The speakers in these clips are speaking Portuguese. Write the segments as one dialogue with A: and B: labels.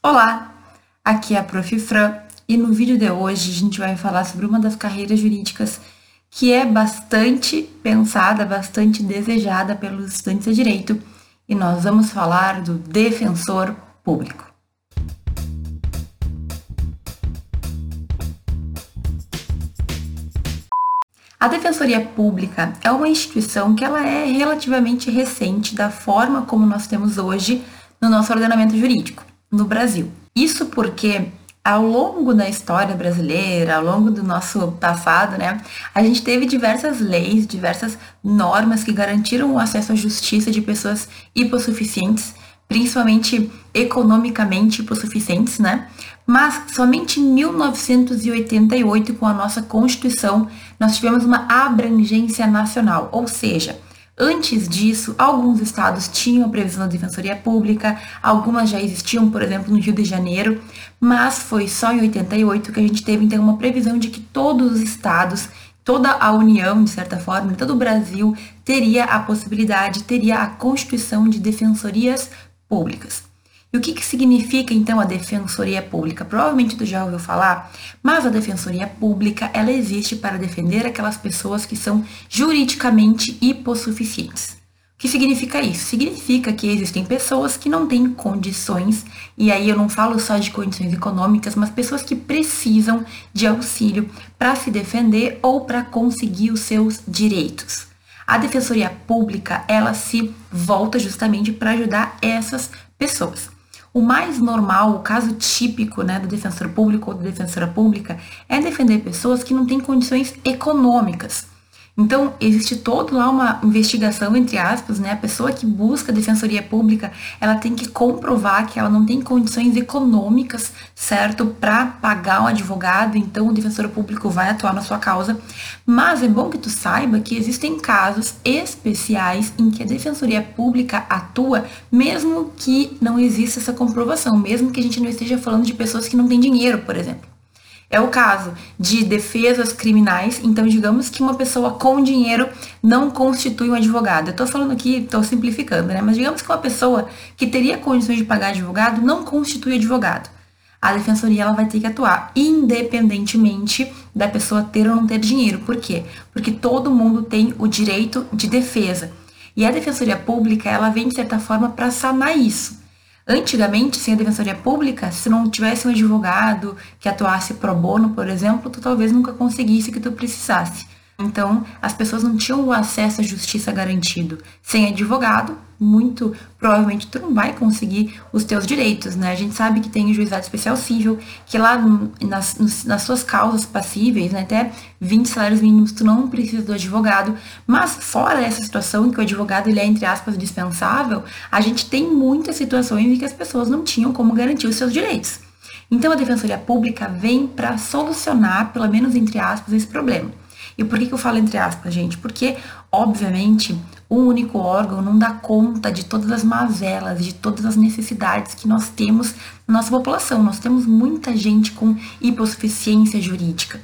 A: Olá, aqui é a Prof. Fran e no vídeo de hoje a gente vai falar sobre uma das carreiras jurídicas que é bastante pensada, bastante desejada pelos estudantes de direito e nós vamos falar do defensor público. A Defensoria Pública é uma instituição que ela é relativamente recente da forma como nós temos hoje no nosso ordenamento jurídico no Brasil. Isso porque ao longo da história brasileira, ao longo do nosso passado, né, a gente teve diversas leis, diversas normas que garantiram o acesso à justiça de pessoas hipossuficientes, principalmente economicamente hipossuficientes, né? Mas somente em 1988, com a nossa Constituição, nós tivemos uma abrangência nacional, ou seja, Antes disso, alguns estados tinham a previsão da Defensoria Pública, algumas já existiam, por exemplo, no Rio de Janeiro, mas foi só em 88 que a gente teve então uma previsão de que todos os estados, toda a União, de certa forma, todo o Brasil teria a possibilidade, teria a constituição de defensorias públicas. E o que, que significa então a defensoria pública? Provavelmente tu já ouviu falar, mas a defensoria pública ela existe para defender aquelas pessoas que são juridicamente hipossuficientes. O que significa isso? Significa que existem pessoas que não têm condições, e aí eu não falo só de condições econômicas, mas pessoas que precisam de auxílio para se defender ou para conseguir os seus direitos. A defensoria pública, ela se volta justamente para ajudar essas pessoas. O mais normal, o caso típico né, do defensor público ou da defensora pública é defender pessoas que não têm condições econômicas. Então, existe toda lá uma investigação, entre aspas, né? A pessoa que busca a defensoria pública, ela tem que comprovar que ela não tem condições econômicas, certo, para pagar um advogado, então o defensor público vai atuar na sua causa. Mas é bom que tu saiba que existem casos especiais em que a defensoria pública atua, mesmo que não exista essa comprovação, mesmo que a gente não esteja falando de pessoas que não têm dinheiro, por exemplo. É o caso de defesas criminais, então digamos que uma pessoa com dinheiro não constitui um advogado. Eu estou falando aqui, estou simplificando, né? Mas digamos que uma pessoa que teria condições de pagar advogado não constitui advogado. A defensoria ela vai ter que atuar independentemente da pessoa ter ou não ter dinheiro. Por quê? Porque todo mundo tem o direito de defesa. E a defensoria pública, ela vem de certa forma para sanar isso. Antigamente, sem a defensoria pública, se não tivesse um advogado que atuasse pro bono, por exemplo, tu talvez nunca conseguisse o que tu precisasse. Então, as pessoas não tinham o acesso à justiça garantido. Sem advogado, muito provavelmente tu não vai conseguir os teus direitos, né? A gente sabe que tem o juizado especial civil, que lá nas, nas suas causas passíveis, né, até 20 salários mínimos, tu não precisa do advogado. Mas fora essa situação em que o advogado ele é, entre aspas, dispensável, a gente tem muitas situações em que as pessoas não tinham como garantir os seus direitos. Então, a Defensoria Pública vem para solucionar, pelo menos entre aspas, esse problema. E por que, que eu falo entre aspas, gente? Porque, obviamente, um único órgão não dá conta de todas as mazelas, de todas as necessidades que nós temos na nossa população. Nós temos muita gente com hipossuficiência jurídica.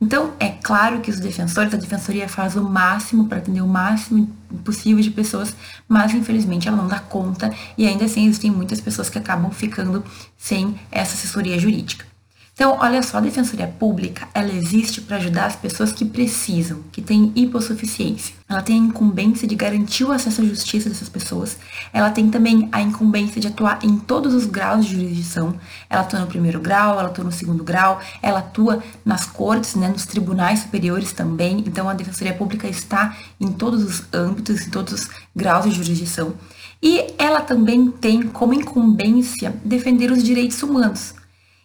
A: Então, é claro que os defensores da defensoria fazem o máximo para atender o máximo possível de pessoas, mas infelizmente ela não dá conta e ainda assim existem muitas pessoas que acabam ficando sem essa assessoria jurídica. Então, olha só, a Defensoria Pública, ela existe para ajudar as pessoas que precisam, que têm hipossuficiência. Ela tem a incumbência de garantir o acesso à justiça dessas pessoas. Ela tem também a incumbência de atuar em todos os graus de jurisdição. Ela atua no primeiro grau, ela atua no segundo grau, ela atua nas cortes, né, nos tribunais superiores também. Então, a Defensoria Pública está em todos os âmbitos, em todos os graus de jurisdição. E ela também tem como incumbência defender os direitos humanos.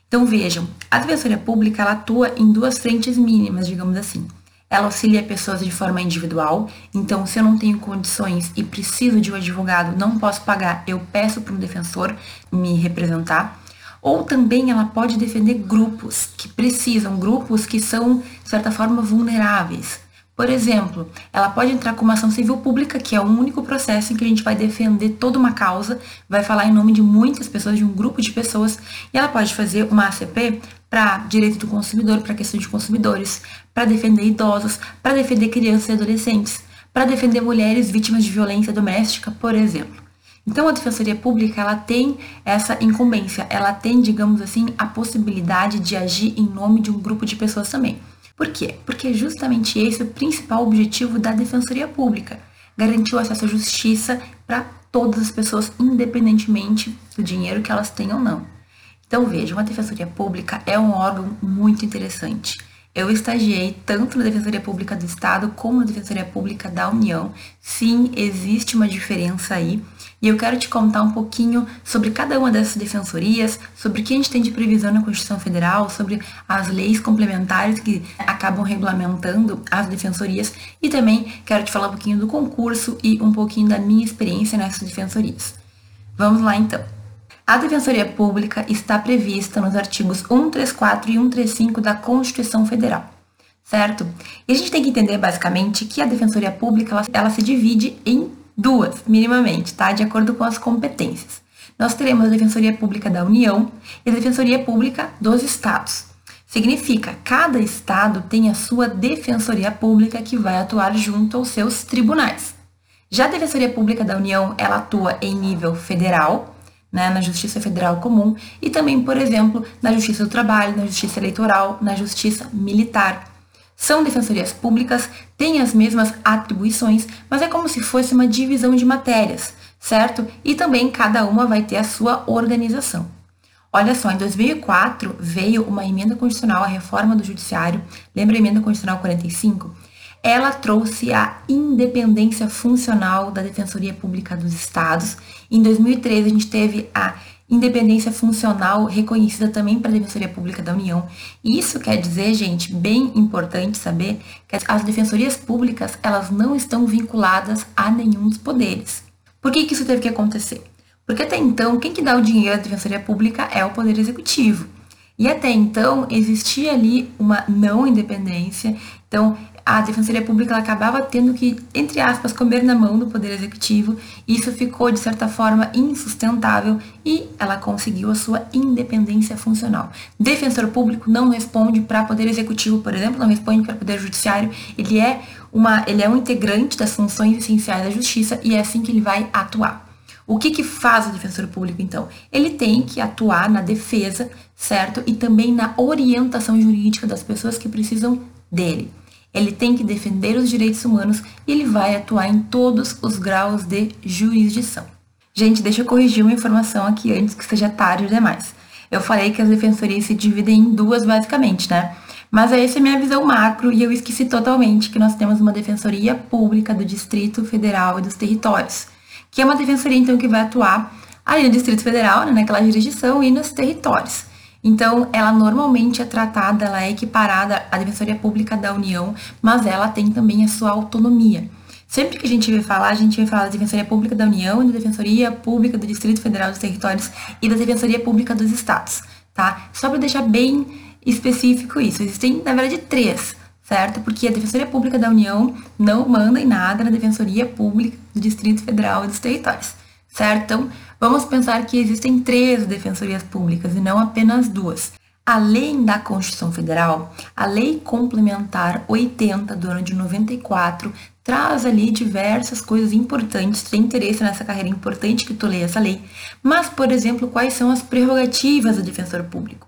A: Então vejam, a defensoria pública ela atua em duas frentes mínimas, digamos assim. Ela auxilia pessoas de forma individual, então se eu não tenho condições e preciso de um advogado, não posso pagar, eu peço para um defensor me representar. Ou também ela pode defender grupos que precisam, grupos que são, de certa forma, vulneráveis. Por exemplo, ela pode entrar com uma ação civil pública, que é o único processo em que a gente vai defender toda uma causa, vai falar em nome de muitas pessoas, de um grupo de pessoas, e ela pode fazer uma ACP para direito do consumidor, para questão de consumidores, para defender idosos, para defender crianças e adolescentes, para defender mulheres vítimas de violência doméstica, por exemplo. Então a defensoria pública, ela tem essa incumbência, ela tem, digamos assim, a possibilidade de agir em nome de um grupo de pessoas também. Por quê? Porque é justamente esse o principal objetivo da defensoria pública, garantir o acesso à justiça para todas as pessoas, independentemente do dinheiro que elas tenham ou não. Então veja, uma defensoria pública é um órgão muito interessante. Eu estagiei tanto na Defensoria Pública do Estado como na Defensoria Pública da União. Sim, existe uma diferença aí. E eu quero te contar um pouquinho sobre cada uma dessas defensorias, sobre o que a gente tem de previsão na Constituição Federal, sobre as leis complementares que acabam regulamentando as defensorias e também quero te falar um pouquinho do concurso e um pouquinho da minha experiência nessas defensorias. Vamos lá então. A Defensoria Pública está prevista nos artigos 134 e 135 da Constituição Federal, certo? E a gente tem que entender basicamente que a Defensoria Pública ela, ela se divide em duas, minimamente, tá? De acordo com as competências. Nós teremos a Defensoria Pública da União e a Defensoria Pública dos Estados. Significa, cada estado tem a sua defensoria pública que vai atuar junto aos seus tribunais. Já a Defensoria Pública da União, ela atua em nível federal, né, na Justiça Federal Comum e também, por exemplo, na Justiça do Trabalho, na Justiça Eleitoral, na Justiça Militar. São defensorias públicas, têm as mesmas atribuições, mas é como se fosse uma divisão de matérias, certo? E também cada uma vai ter a sua organização. Olha só, em 2004 veio uma emenda constitucional à reforma do judiciário, lembra a emenda constitucional 45? ela trouxe a independência funcional da Defensoria Pública dos Estados. Em 2013, a gente teve a independência funcional reconhecida também para a Defensoria Pública da União. Isso quer dizer, gente, bem importante saber que as defensorias públicas, elas não estão vinculadas a nenhum dos poderes. Por que, que isso teve que acontecer? Porque até então, quem que dá o dinheiro à Defensoria Pública é o Poder Executivo. E até então existia ali uma não independência. Então, a Defensoria Pública acabava tendo que, entre aspas, comer na mão do Poder Executivo. Isso ficou, de certa forma, insustentável e ela conseguiu a sua independência funcional. Defensor público não responde para Poder Executivo, por exemplo, não responde para Poder Judiciário. Ele é, uma, ele é um integrante das funções essenciais da Justiça e é assim que ele vai atuar. O que, que faz o defensor público, então? Ele tem que atuar na defesa, certo? E também na orientação jurídica das pessoas que precisam dele. Ele tem que defender os direitos humanos e ele vai atuar em todos os graus de jurisdição. Gente, deixa eu corrigir uma informação aqui antes que seja tarde demais. Eu falei que as defensorias se dividem em duas basicamente, né? Mas essa é a minha visão macro e eu esqueci totalmente que nós temos uma defensoria pública do Distrito Federal e dos territórios, que é uma defensoria então que vai atuar ali no Distrito Federal, né, naquela jurisdição e nos territórios. Então, ela normalmente é tratada, ela é equiparada à Defensoria Pública da União, mas ela tem também a sua autonomia. Sempre que a gente vai falar, a gente vai falar da Defensoria Pública da União, da Defensoria Pública do Distrito Federal dos Territórios e da Defensoria Pública dos Estados, tá? Só para deixar bem específico isso. Existem, na verdade, três, certo? Porque a Defensoria Pública da União não manda em nada na Defensoria Pública do Distrito Federal e dos Territórios, certo? Então, Vamos pensar que existem três defensorias públicas e não apenas duas. Além da Constituição Federal, a Lei Complementar 80 do ano de 94 traz ali diversas coisas importantes. Tem interesse nessa carreira importante que tu leia essa lei. Mas, por exemplo, quais são as prerrogativas do defensor público?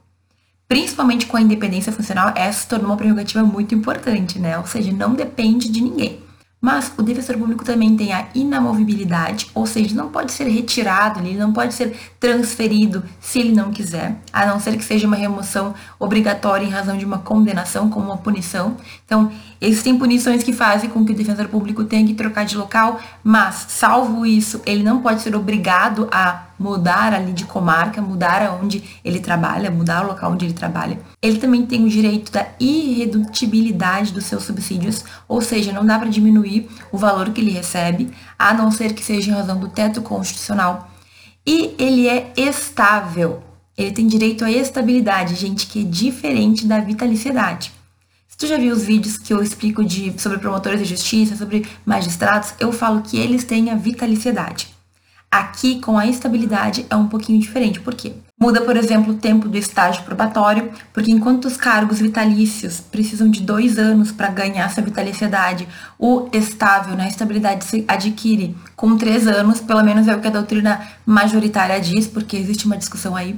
A: Principalmente com a independência funcional, essa se tornou uma prerrogativa muito importante, né? Ou seja, não depende de ninguém. Mas o defensor público também tem a inamovibilidade, ou seja, não pode ser retirado, ele não pode ser transferido se ele não quiser, a não ser que seja uma remoção obrigatória em razão de uma condenação, como uma punição. Então, existem punições que fazem com que o defensor público tenha que trocar de local, mas, salvo isso, ele não pode ser obrigado a mudar ali de comarca, mudar aonde ele trabalha, mudar o local onde ele trabalha. Ele também tem o direito da irredutibilidade dos seus subsídios, ou seja, não dá para diminuir o valor que ele recebe, a não ser que seja em razão do teto constitucional. E ele é estável. Ele tem direito à estabilidade, gente, que é diferente da vitaliciedade. Tu já viu os vídeos que eu explico de, sobre promotores de justiça, sobre magistrados, eu falo que eles têm a vitaliciedade. Aqui, com a estabilidade, é um pouquinho diferente. Por quê? Muda, por exemplo, o tempo do estágio probatório, porque enquanto os cargos vitalícios precisam de dois anos para ganhar essa vitaliciedade, o estável, né, a estabilidade se adquire com três anos, pelo menos é o que a doutrina majoritária diz, porque existe uma discussão aí.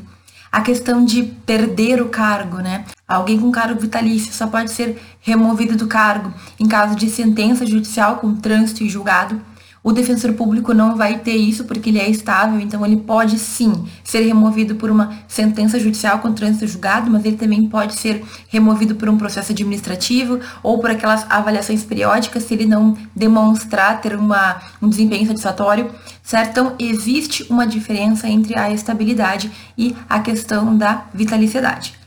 A: A questão de perder o cargo, né? Alguém com cargo vitalício só pode ser removido do cargo em caso de sentença judicial com trânsito e julgado. O defensor público não vai ter isso porque ele é estável, então ele pode sim ser removido por uma sentença judicial com trânsito julgado, mas ele também pode ser removido por um processo administrativo ou por aquelas avaliações periódicas se ele não demonstrar ter uma, um desempenho satisfatório, certo? Então existe uma diferença entre a estabilidade e a questão da vitaliciedade.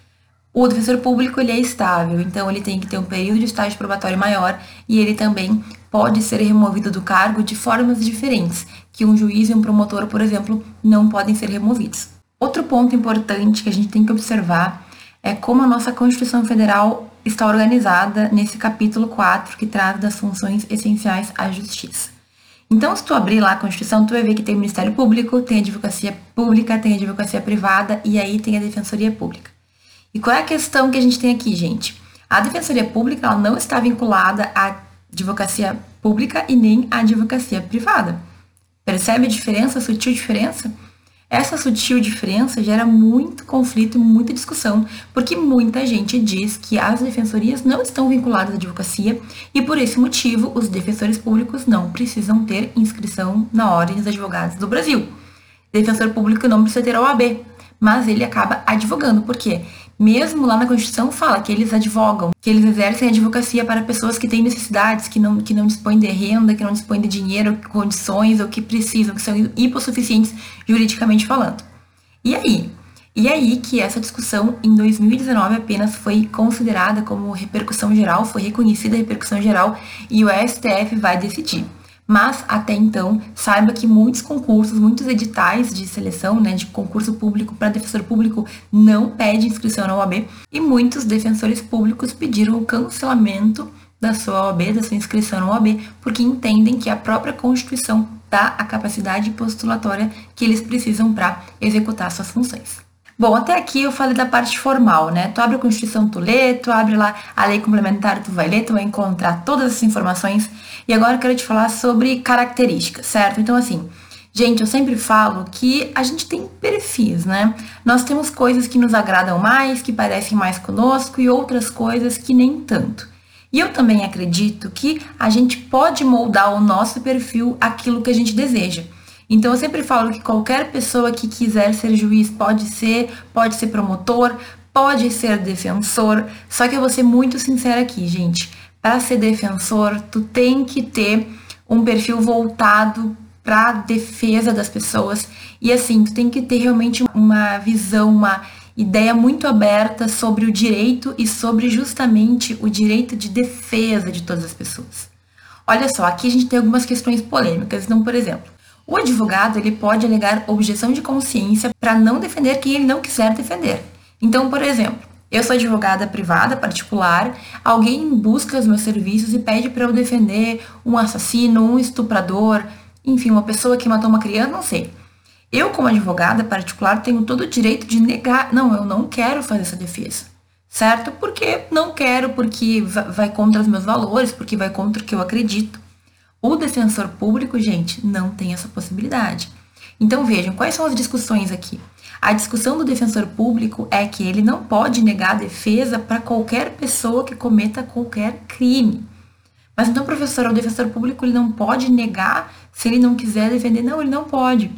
A: O defensor público ele é estável, então ele tem que ter um período de estágio probatório maior e ele também pode ser removido do cargo de formas diferentes, que um juiz e um promotor, por exemplo, não podem ser removidos. Outro ponto importante que a gente tem que observar é como a nossa Constituição Federal está organizada nesse capítulo 4 que trata das funções essenciais à justiça. Então, se tu abrir lá a Constituição, tu vai ver que tem o Ministério Público, tem a advocacia pública, tem a advocacia privada e aí tem a Defensoria Pública. E qual é a questão que a gente tem aqui, gente? A Defensoria Pública ela não está vinculada à advocacia pública e nem a advocacia privada. Percebe a diferença, a sutil diferença? Essa sutil diferença gera muito conflito e muita discussão, porque muita gente diz que as defensorias não estão vinculadas à advocacia e por esse motivo os defensores públicos não precisam ter inscrição na Ordem dos Advogados do Brasil. Defensor público não precisa ter OAB, mas ele acaba advogando, por quê? Mesmo lá na Constituição fala que eles advogam, que eles exercem advocacia para pessoas que têm necessidades, que não, que não dispõem de renda, que não dispõem de dinheiro, condições, ou que precisam, que são hipossuficientes juridicamente falando. E aí? E aí que essa discussão em 2019 apenas foi considerada como repercussão geral, foi reconhecida a repercussão geral e o STF vai decidir. Mas até então, saiba que muitos concursos, muitos editais de seleção, né, de concurso público para defensor público não pede inscrição na OAB e muitos defensores públicos pediram o cancelamento da sua OAB, da sua inscrição na OAB, porque entendem que a própria Constituição dá a capacidade postulatória que eles precisam para executar suas funções. Bom, até aqui eu falei da parte formal, né? Tu abre a Constituição, tu lê, tu abre lá a lei complementar, tu vai ler, tu vai encontrar todas essas informações. E agora eu quero te falar sobre características, certo? Então, assim, gente, eu sempre falo que a gente tem perfis, né? Nós temos coisas que nos agradam mais, que parecem mais conosco e outras coisas que nem tanto. E eu também acredito que a gente pode moldar o nosso perfil aquilo que a gente deseja. Então eu sempre falo que qualquer pessoa que quiser ser juiz pode ser, pode ser promotor, pode ser defensor. Só que eu vou ser muito sincera aqui, gente. Para ser defensor, tu tem que ter um perfil voltado para defesa das pessoas e assim, tu tem que ter realmente uma visão, uma ideia muito aberta sobre o direito e sobre justamente o direito de defesa de todas as pessoas. Olha só, aqui a gente tem algumas questões polêmicas. Então, por exemplo, o advogado ele pode alegar objeção de consciência para não defender quem ele não quiser defender. Então, por exemplo, eu sou advogada privada, particular, alguém busca os meus serviços e pede para eu defender um assassino, um estuprador, enfim, uma pessoa que matou uma criança, não sei. Eu, como advogada particular, tenho todo o direito de negar, não, eu não quero fazer essa defesa. Certo? Porque não quero, porque vai contra os meus valores, porque vai contra o que eu acredito. O defensor público, gente, não tem essa possibilidade. Então vejam, quais são as discussões aqui? A discussão do defensor público é que ele não pode negar defesa para qualquer pessoa que cometa qualquer crime. Mas então, professor, o defensor público ele não pode negar se ele não quiser defender? Não, ele não pode.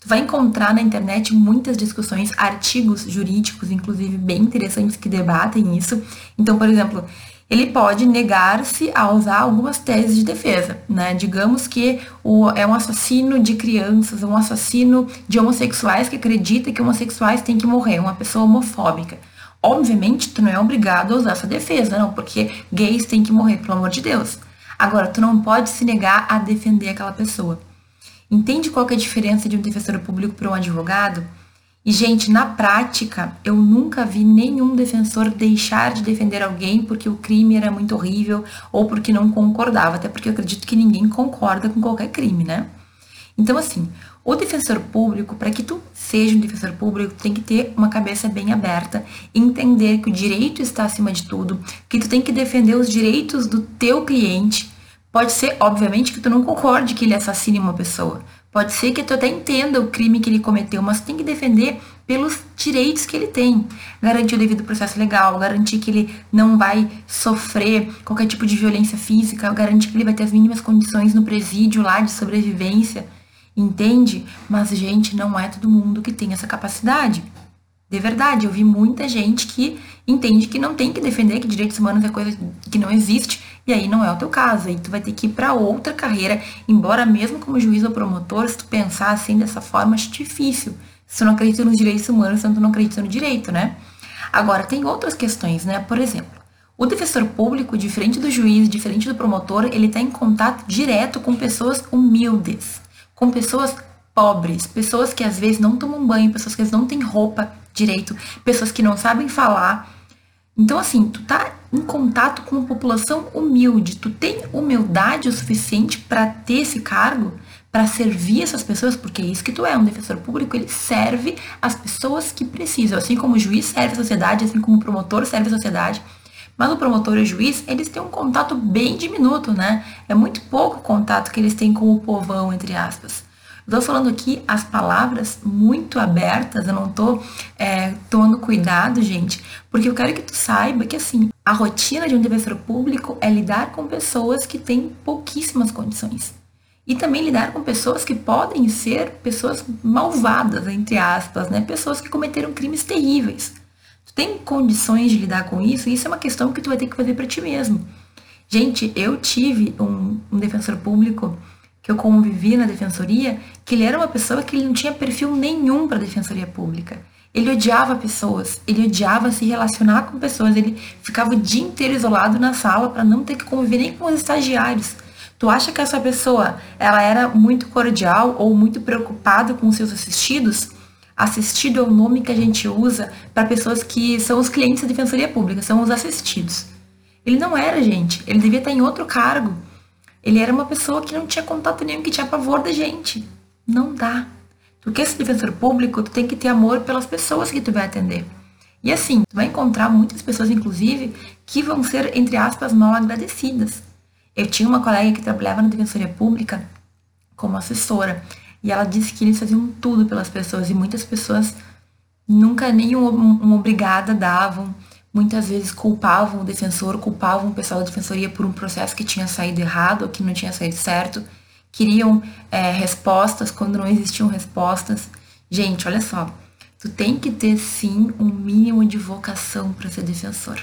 A: Tu vai encontrar na internet muitas discussões, artigos jurídicos, inclusive bem interessantes que debatem isso. Então, por exemplo, ele pode negar-se a usar algumas teses de defesa, né? Digamos que o, é um assassino de crianças, um assassino de homossexuais que acredita que homossexuais têm que morrer, uma pessoa homofóbica. Obviamente, tu não é obrigado a usar essa defesa, não, porque gays têm que morrer, pelo amor de Deus. Agora, tu não pode se negar a defender aquela pessoa. Entende qual é a diferença de um defensor público para um advogado? E, gente, na prática, eu nunca vi nenhum defensor deixar de defender alguém porque o crime era muito horrível ou porque não concordava, até porque eu acredito que ninguém concorda com qualquer crime, né? Então, assim, O defensor público, para que tu seja um defensor público, tem que ter uma cabeça bem aberta, entender que o direito está acima de tudo, que tu tem que defender os direitos do teu cliente. Pode ser, obviamente, que tu não concorde que ele assassine uma pessoa. Pode ser que tu até entenda o crime que ele cometeu, mas tu tem que defender pelos direitos que ele tem. Garantir o devido processo legal, garantir que ele não vai sofrer qualquer tipo de violência física, garantir que ele vai ter as mínimas condições no presídio lá de sobrevivência entende? Mas, gente, não é todo mundo que tem essa capacidade. De verdade, eu vi muita gente que entende que não tem que defender que direitos humanos é coisa que não existe, e aí não é o teu caso. Aí tu vai ter que ir para outra carreira, embora mesmo como juiz ou promotor, se tu pensar assim dessa forma, acho difícil. Se tu não acredita nos direitos humanos, então tu não acredita no direito, né? Agora, tem outras questões, né? Por exemplo, o defensor público, diferente do juiz, diferente do promotor, ele está em contato direto com pessoas humildes com pessoas pobres, pessoas que às vezes não tomam banho, pessoas que às vezes não têm roupa direito, pessoas que não sabem falar. Então, assim, tu tá em contato com população humilde, tu tem humildade o suficiente para ter esse cargo, para servir essas pessoas, porque é isso que tu é, um defensor público, ele serve as pessoas que precisam, assim como o juiz serve a sociedade, assim como o promotor serve a sociedade. Mas o promotor e o juiz, eles têm um contato bem diminuto, né? É muito pouco o contato que eles têm com o povão, entre aspas. Estou falando aqui as palavras muito abertas, eu não estou é, tomando cuidado, gente, porque eu quero que tu saiba que, assim, a rotina de um defensor público é lidar com pessoas que têm pouquíssimas condições. E também lidar com pessoas que podem ser pessoas malvadas, entre aspas, né? Pessoas que cometeram crimes terríveis. Tu tem condições de lidar com isso? Isso é uma questão que tu vai ter que fazer para ti mesmo. Gente, eu tive um, um defensor público que eu convivi na defensoria, que ele era uma pessoa que ele não tinha perfil nenhum para defensoria pública. Ele odiava pessoas, ele odiava se relacionar com pessoas, ele ficava o dia inteiro isolado na sala para não ter que conviver nem com os estagiários. Tu acha que essa pessoa, ela era muito cordial ou muito preocupada com seus assistidos? Assistido é o nome que a gente usa para pessoas que são os clientes da Defensoria Pública, são os assistidos. Ele não era, gente. Ele devia estar em outro cargo. Ele era uma pessoa que não tinha contato nenhum, que tinha pavor da gente. Não dá. Quer ser defensor público, tu tem que ter amor pelas pessoas que tu vai atender. E assim, tu vai encontrar muitas pessoas, inclusive, que vão ser, entre aspas, mal agradecidas. Eu tinha uma colega que trabalhava na Defensoria Pública como assessora. E ela disse que eles faziam tudo pelas pessoas e muitas pessoas nunca nem um, um obrigada davam. Muitas vezes culpavam o defensor, culpavam o pessoal da defensoria por um processo que tinha saído errado ou que não tinha saído certo. Queriam é, respostas quando não existiam respostas. Gente, olha só, tu tem que ter sim um mínimo de vocação para ser defensor.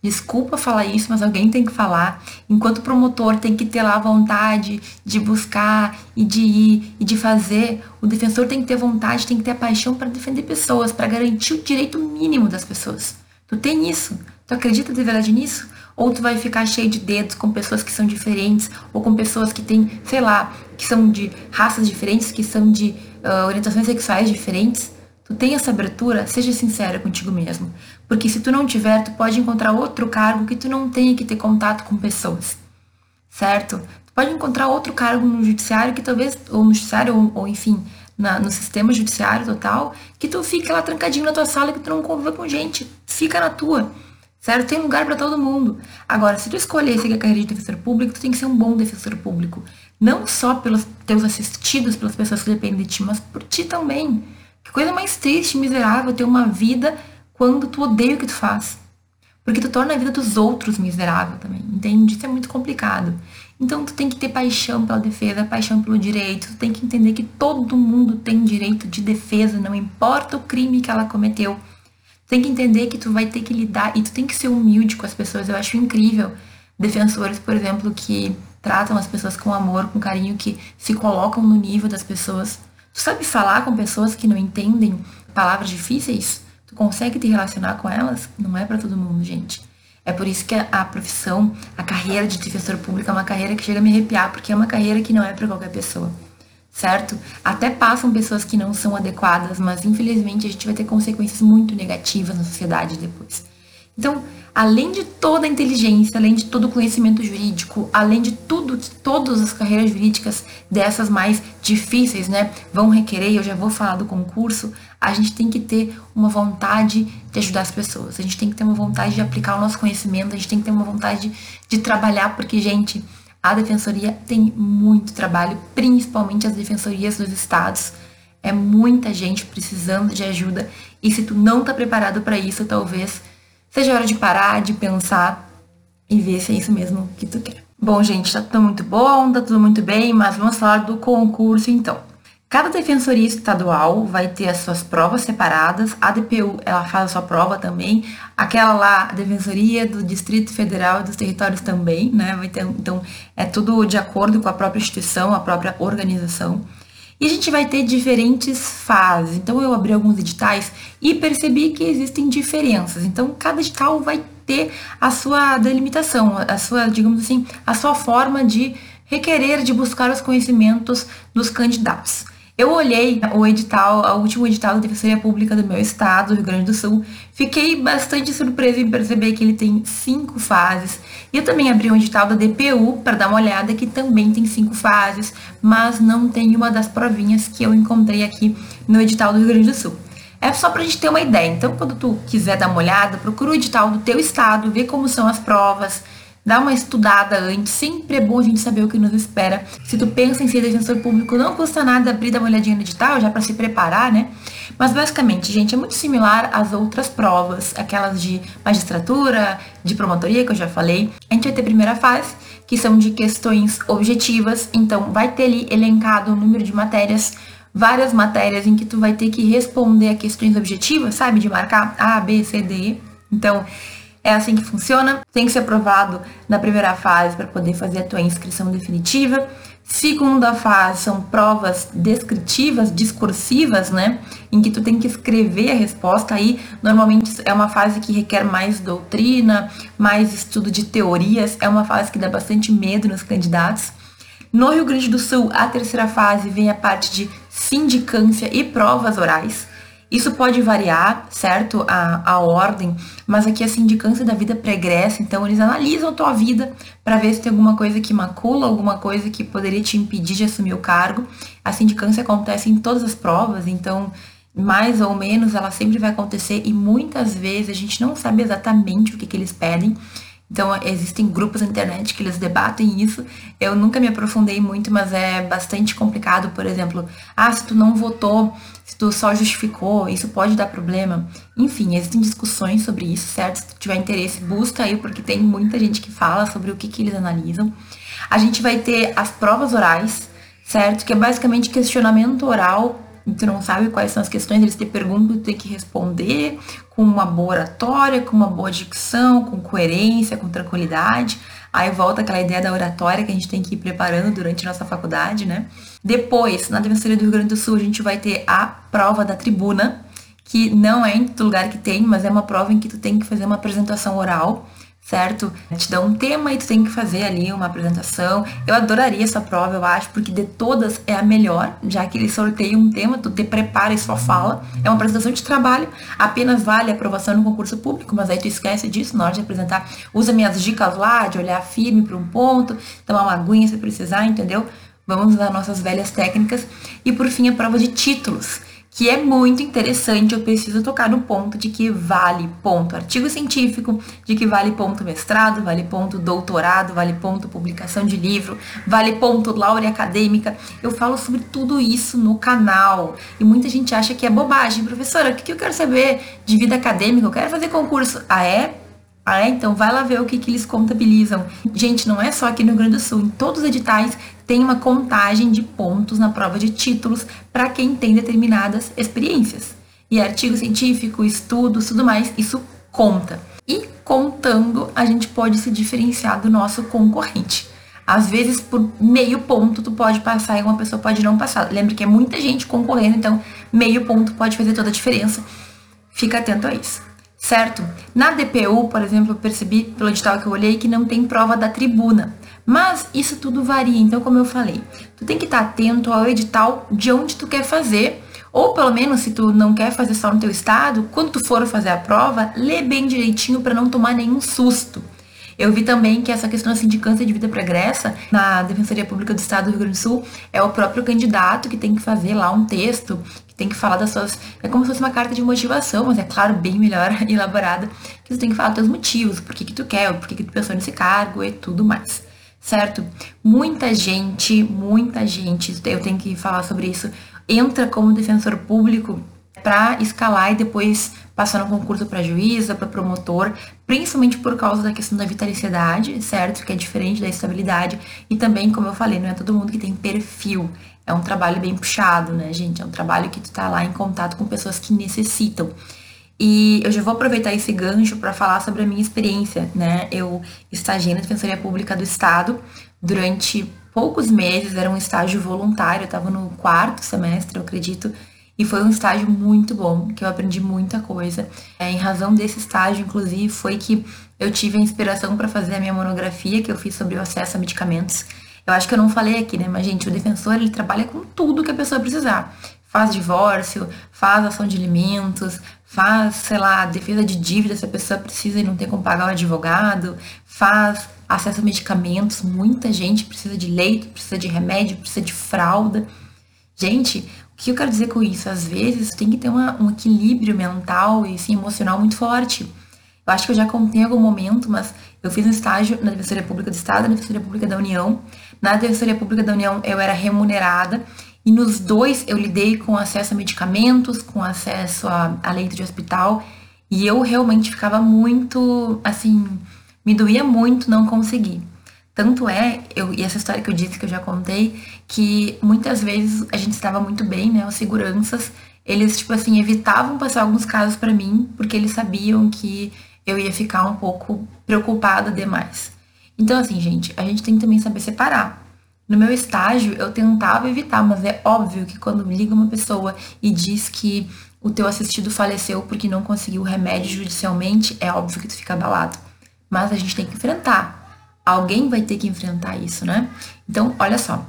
A: Desculpa falar isso, mas alguém tem que falar. Enquanto promotor tem que ter lá a vontade de buscar e de ir e de fazer, o defensor tem que ter vontade, tem que ter a paixão para defender pessoas, para garantir o direito mínimo das pessoas. Tu tem isso? Tu acredita de verdade nisso? Ou tu vai ficar cheio de dedos com pessoas que são diferentes, ou com pessoas que têm, sei lá, que são de raças diferentes, que são de uh, orientações sexuais diferentes? Tu tem essa abertura? Seja sincera contigo mesmo. Porque se tu não tiver, tu pode encontrar outro cargo que tu não tenha que ter contato com pessoas. Certo? Tu pode encontrar outro cargo no judiciário que talvez, ou no judiciário, ou, ou enfim, na, no sistema judiciário total, que tu fique lá trancadinho na tua sala que tu não conviva com gente. Fica na tua. Certo? Tem lugar para todo mundo. Agora, se tu escolher seguir a carreira de defensor público, tu tem que ser um bom defensor público. Não só pelos teus assistidos, pelas pessoas que dependem de ti, mas por ti também. Que coisa mais triste, miserável ter uma vida quando tu odeia o que tu faz. Porque tu torna a vida dos outros miserável também, entende? Isso é muito complicado. Então tu tem que ter paixão pela defesa, paixão pelo direito, tu tem que entender que todo mundo tem direito de defesa, não importa o crime que ela cometeu. Tem que entender que tu vai ter que lidar e tu tem que ser humilde com as pessoas. Eu acho incrível defensores, por exemplo, que tratam as pessoas com amor, com carinho, que se colocam no nível das pessoas Tu sabe falar com pessoas que não entendem palavras difíceis? Tu consegue te relacionar com elas? Não é para todo mundo, gente. É por isso que a, profissão, a carreira de defensor público é uma carreira que chega a me arrepiar, porque é uma carreira que não é para qualquer pessoa. Certo? Até passam pessoas que não são adequadas, mas infelizmente a gente vai ter consequências muito negativas na sociedade depois. Então, além de toda a inteligência, além de todo o conhecimento jurídico, além de tudo, todas as carreiras jurídicas dessas mais difíceis, né, vão requerer, eu já vou falar do concurso, a gente tem que ter uma vontade de ajudar as pessoas, a gente tem que ter uma vontade de aplicar o nosso conhecimento, a gente tem que ter uma vontade de, de trabalhar, porque, gente, a defensoria tem muito trabalho, principalmente as defensorias dos estados. É muita gente precisando de ajuda e se tu não tá preparado para isso, talvez Seja hora de parar, de pensar e ver se é isso mesmo que tu quer. Bom, gente, tá tudo muito bom, tá tudo muito bem, mas vamos falar do concurso então. Cada defensoria estadual vai ter as suas provas separadas. A DPU, ela faz a sua prova também. Aquela lá, a defensoria do Distrito Federal e dos territórios também, né? Vai ter, então, é tudo de acordo com a própria instituição, a própria organização. E a gente vai ter diferentes fases. Então eu abri alguns editais e percebi que existem diferenças. Então cada edital vai ter a sua delimitação, a sua, digamos assim, a sua forma de requerer, de buscar os conhecimentos dos candidatos. Eu olhei o edital, o último edital da Defensoria Pública do meu estado, Rio Grande do Sul. Fiquei bastante surpresa em perceber que ele tem cinco fases. E eu também abri um edital da DPU para dar uma olhada, que também tem cinco fases, mas não tem uma das provinhas que eu encontrei aqui no edital do Rio Grande do Sul. É só pra gente ter uma ideia. Então, quando tu quiser dar uma olhada, procura o edital do teu estado, ver como são as provas, dá uma estudada antes, sempre é bom a gente saber o que nos espera. Se tu pensa em ser defensor público, não custa nada abrir dar uma olhadinha no edital, já para se preparar, né? Mas basicamente, gente, é muito similar às outras provas, aquelas de magistratura, de promotoria que eu já falei. A gente vai ter a primeira fase, que são de questões objetivas, então vai ter ali elencado o número de matérias várias matérias em que tu vai ter que responder a questões objetivas, sabe? De marcar A, B, C, D. Então, é assim que funciona. Tem que ser aprovado na primeira fase para poder fazer a tua inscrição definitiva. Segunda fase são provas descritivas, discursivas, né? Em que tu tem que escrever a resposta. Aí, normalmente, é uma fase que requer mais doutrina, mais estudo de teorias. É uma fase que dá bastante medo nos candidatos. No Rio Grande do Sul, a terceira fase vem a parte de sindicância e provas orais. Isso pode variar, certo? A, a ordem, mas aqui a sindicância da vida pregressa, então eles analisam a tua vida para ver se tem alguma coisa que macula, alguma coisa que poderia te impedir de assumir o cargo. A sindicância acontece em todas as provas, então mais ou menos ela sempre vai acontecer e muitas vezes a gente não sabe exatamente o que, que eles pedem. Então, existem grupos na internet que eles debatem isso. Eu nunca me aprofundei muito, mas é bastante complicado. Por exemplo, ah, se tu não votou, se tu só justificou, isso pode dar problema. Enfim, existem discussões sobre isso, certo? Se tu tiver interesse, busca aí, porque tem muita gente que fala sobre o que, que eles analisam. A gente vai ter as provas orais, certo? Que é basicamente questionamento oral tu não sabe quais são as questões, eles te perguntam, tu tem que responder com uma boa oratória, com uma boa dicção, com coerência, com tranquilidade. Aí volta aquela ideia da oratória que a gente tem que ir preparando durante a nossa faculdade, né? Depois, na Defensoria do Rio Grande do Sul, a gente vai ter a prova da tribuna, que não é em todo lugar que tem, mas é uma prova em que tu tem que fazer uma apresentação oral certo? Te dá um tema e tu tem que fazer ali uma apresentação. Eu adoraria essa prova, eu acho, porque de todas é a melhor, já que eles sorteiam um tema, tu te prepara e só fala. É uma apresentação de trabalho, apenas vale a aprovação no concurso público, mas aí tu esquece disso na hora de apresentar. Usa minhas dicas lá, de olhar firme para um ponto, tomar uma aguinha se precisar, entendeu? Vamos usar nossas velhas técnicas. E por fim, a prova de títulos que é muito interessante, eu preciso tocar no ponto de que vale ponto artigo científico, de que vale ponto mestrado, vale ponto doutorado, vale ponto publicação de livro, vale ponto laurea acadêmica. Eu falo sobre tudo isso no canal. E muita gente acha que é bobagem. Professora, o que eu quero saber de vida acadêmica? Eu quero fazer concurso. Ah, é? Ah, é? Então vai lá ver o que, que eles contabilizam. Gente, não é só aqui no Rio Grande do Sul. Em todos os editais tem uma contagem de pontos na prova de títulos para quem tem determinadas experiências. E artigo científico, estudos, tudo mais, isso conta. E contando, a gente pode se diferenciar do nosso concorrente. Às vezes, por meio ponto, tu pode passar e uma pessoa pode não passar. Lembra que é muita gente concorrendo, então meio ponto pode fazer toda a diferença. Fica atento a isso certo? Na DPU, por exemplo, eu percebi pelo edital que eu olhei que não tem prova da tribuna. Mas isso tudo varia, então como eu falei, tu tem que estar atento ao edital de onde tu quer fazer Ou pelo menos, se tu não quer fazer só no teu estado, quando tu for fazer a prova, lê bem direitinho para não tomar nenhum susto. Eu vi também que essa questão assim, de câncer de vida pregressa na Defensoria Pública do Estado do Rio Grande do Sul é o próprio candidato que tem que fazer lá um texto, que tem que falar das suas. É como se fosse uma carta de motivação, mas é claro, bem melhor elaborada, que tu tem que falar dos teus motivos, por que, que tu quer, por que, que tu pensou nesse cargo e tudo mais. Certo? Muita gente, muita gente, eu tenho que falar sobre isso, entra como defensor público para escalar e depois passar no concurso para juíza, para promotor, principalmente por causa da questão da vitaliciedade, certo? Que é diferente da estabilidade. E também, como eu falei, não é todo mundo que tem perfil. É um trabalho bem puxado, né, gente? É um trabalho que tu tá lá em contato com pessoas que necessitam. E eu já vou aproveitar esse gancho para falar sobre a minha experiência, né? Eu estagiei na Defensoria Pública do Estado durante poucos meses, era um estágio voluntário, eu estava no quarto semestre, eu acredito, e foi um estágio muito bom, que eu aprendi muita coisa. É, em razão desse estágio, inclusive, foi que eu tive a inspiração para fazer a minha monografia que eu fiz sobre o acesso a medicamentos. Eu acho que eu não falei aqui, né? Mas, gente, o defensor, ele trabalha com tudo que a pessoa precisar. Faz divórcio, faz ação de alimentos, faz, sei lá, defesa de dívida se a pessoa precisa e não tem como pagar o advogado, faz acesso a medicamentos, muita gente precisa de leito, precisa de remédio, precisa de fralda. Gente, o que eu quero dizer com isso? Às vezes tem que ter uma, um equilíbrio mental e assim, emocional muito forte. Eu acho que eu já contei em algum momento, mas eu fiz um estágio na Defensoria Pública do Estado, na Defensoria Pública da União. Na Defensoria Pública da União eu era remunerada e nos dois eu lidei com acesso a medicamentos, com acesso a, a leito de hospital e eu realmente ficava muito, assim, me doía muito não conseguir. Tanto é, eu, e essa história que eu disse que eu já contei, que muitas vezes a gente estava muito bem, né? Os seguranças, eles, tipo assim, evitavam passar alguns casos para mim, porque eles sabiam que eu ia ficar um pouco preocupada demais. Então, assim, gente, a gente tem que também saber separar. No meu estágio, eu tentava evitar, mas é óbvio que quando liga uma pessoa e diz que o teu assistido faleceu porque não conseguiu remédio judicialmente, é óbvio que tu fica abalado. Mas a gente tem que enfrentar. Alguém vai ter que enfrentar isso, né? Então, olha só.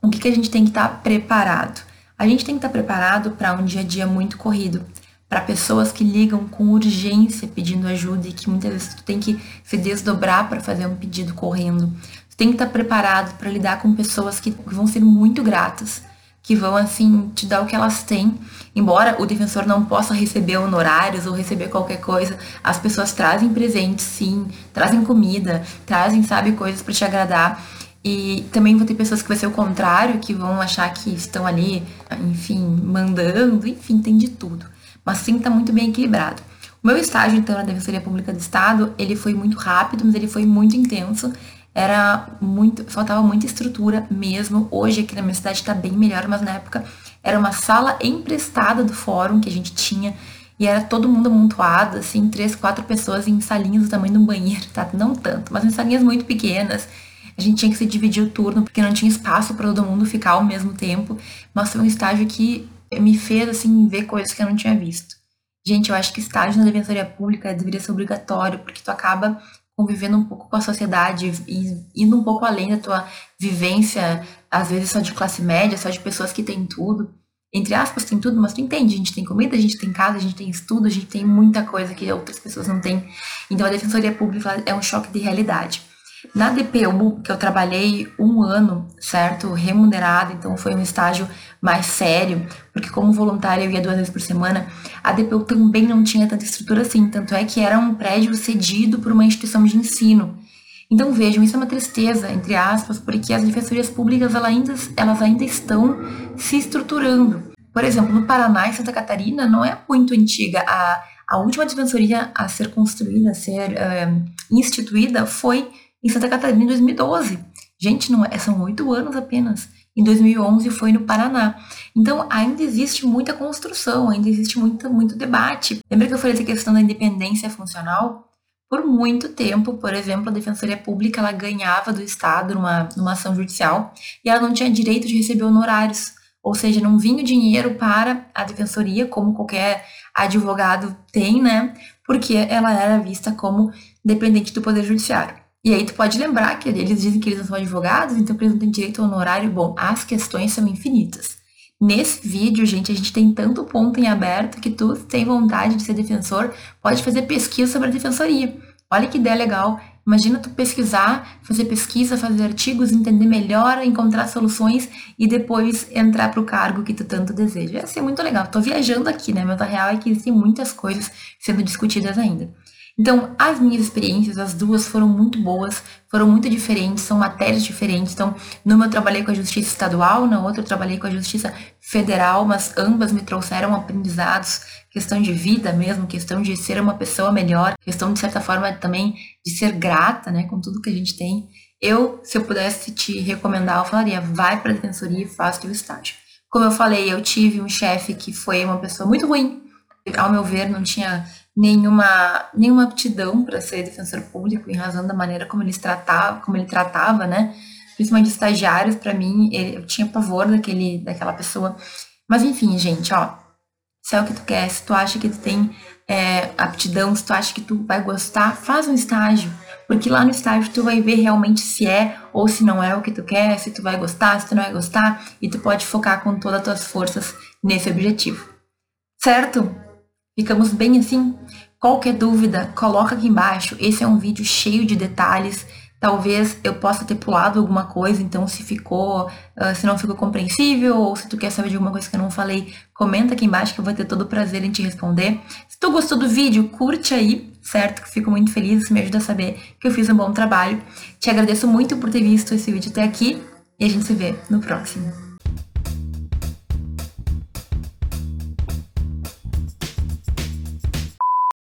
A: O que, que a gente tem que estar tá preparado? A gente tem que estar tá preparado para um dia a dia muito corrido, para pessoas que ligam com urgência pedindo ajuda e que muitas vezes tu tem que se desdobrar para fazer um pedido correndo. Tem que estar tá preparado para lidar com pessoas que vão ser muito gratas, que vão assim te dar o que elas têm. Embora o defensor não possa receber honorários ou receber qualquer coisa, as pessoas trazem presentes, sim, trazem comida, trazem, sabe, coisas para te agradar. E também vão ter pessoas que vai ser o contrário, que vão achar que estão ali, enfim, mandando, enfim, tem de tudo. Mas sim tá muito bem equilibrado. O meu estágio, então, na Defensoria Pública do Estado, ele foi muito rápido, mas ele foi muito intenso era muito, faltava muita estrutura mesmo. Hoje aqui na minha cidade está bem melhor, mas na época era uma sala emprestada do fórum que a gente tinha e era todo mundo amontoado, assim, três, quatro pessoas em salinhas do tamanho de um banheiro, tá? Não tanto, mas em salinhas muito pequenas. A gente tinha que se dividir o turno porque não tinha espaço para todo mundo ficar ao mesmo tempo. Mas foi um estágio que me fez assim ver coisas que eu não tinha visto. Gente, eu acho que estágio na defensoria pública deveria ser obrigatório, porque tu acaba convivendo um pouco com a sociedade e indo um pouco além da tua vivência, às vezes só de classe média, só de pessoas que têm tudo. Entre aspas, tem tudo, mas tu entende, a gente tem comida, a gente tem casa, a gente tem estudo, a gente tem muita coisa que outras pessoas não têm. Então a defensoria pública é um choque de realidade. Na DPU, que eu trabalhei um ano, certo? Remunerado, então foi um estágio mais sério, porque como voluntária eu ia duas vezes por semana, a DPU também não tinha tanta estrutura assim, tanto é que era um prédio cedido por uma instituição de ensino. Então vejam, isso é uma tristeza, entre aspas, porque as defensorias públicas elas ainda, elas ainda estão se estruturando. Por exemplo, no Paraná e Santa Catarina não é muito antiga. A, a última defensoria a ser construída, a ser uh, instituída, foi em Santa Catarina em 2012. Gente, não é, são oito anos apenas. Em 2011 foi no Paraná. Então ainda existe muita construção, ainda existe muito, muito debate. Lembra que eu falei da questão da independência funcional? Por muito tempo, por exemplo, a Defensoria Pública ela ganhava do Estado numa, numa ação judicial e ela não tinha direito de receber honorários. Ou seja, não vinha o dinheiro para a defensoria, como qualquer advogado tem, né? Porque ela era vista como dependente do Poder Judiciário. E aí tu pode lembrar que eles dizem que eles não são advogados, então que eles não têm direito ao honorário. Bom, as questões são infinitas. Nesse vídeo, gente, a gente tem tanto ponto em aberto que tu tem vontade de ser defensor, pode fazer pesquisa sobre a defensoria. Olha que ideia legal. Imagina tu pesquisar, fazer pesquisa, fazer artigos, entender melhor, encontrar soluções e depois entrar para o cargo que tu tanto deseja. Ia ser muito legal. Tô viajando aqui, né? Mas a real é que existem muitas coisas sendo discutidas ainda. Então, as minhas experiências, as duas foram muito boas, foram muito diferentes, são matérias diferentes. Então, numa eu trabalhei com a justiça estadual, na outra eu trabalhei com a justiça federal, mas ambas me trouxeram aprendizados, questão de vida mesmo, questão de ser uma pessoa melhor, questão de certa forma também de ser grata, né, com tudo que a gente tem. Eu, se eu pudesse te recomendar, eu falaria, vai para a defensoria e faça o estágio. Como eu falei, eu tive um chefe que foi uma pessoa muito ruim, ao meu ver, não tinha nenhuma, nenhuma aptidão para ser defensor público em razão da maneira como ele tratava, como ele tratava, né? Principalmente estagiários, para mim, ele, eu tinha pavor daquele, daquela pessoa. Mas enfim, gente, ó, se é o que tu quer, se tu acha que tu tem é, aptidão, se tu acha que tu vai gostar, faz um estágio. Porque lá no estágio tu vai ver realmente se é ou se não é o que tu quer, se tu vai gostar, se tu não vai gostar, e tu pode focar com todas as tuas forças nesse objetivo. Certo? Ficamos bem assim? Qualquer dúvida, coloca aqui embaixo. Esse é um vídeo cheio de detalhes. Talvez eu possa ter pulado alguma coisa, então se ficou, uh, se não ficou compreensível, ou se tu quer saber de alguma coisa que eu não falei, comenta aqui embaixo que eu vou ter todo o prazer em te responder. Se tu gostou do vídeo, curte aí, certo? Que fico muito feliz, isso me ajuda a saber que eu fiz um bom trabalho. Te agradeço muito por ter visto esse vídeo até aqui e a gente se vê no próximo.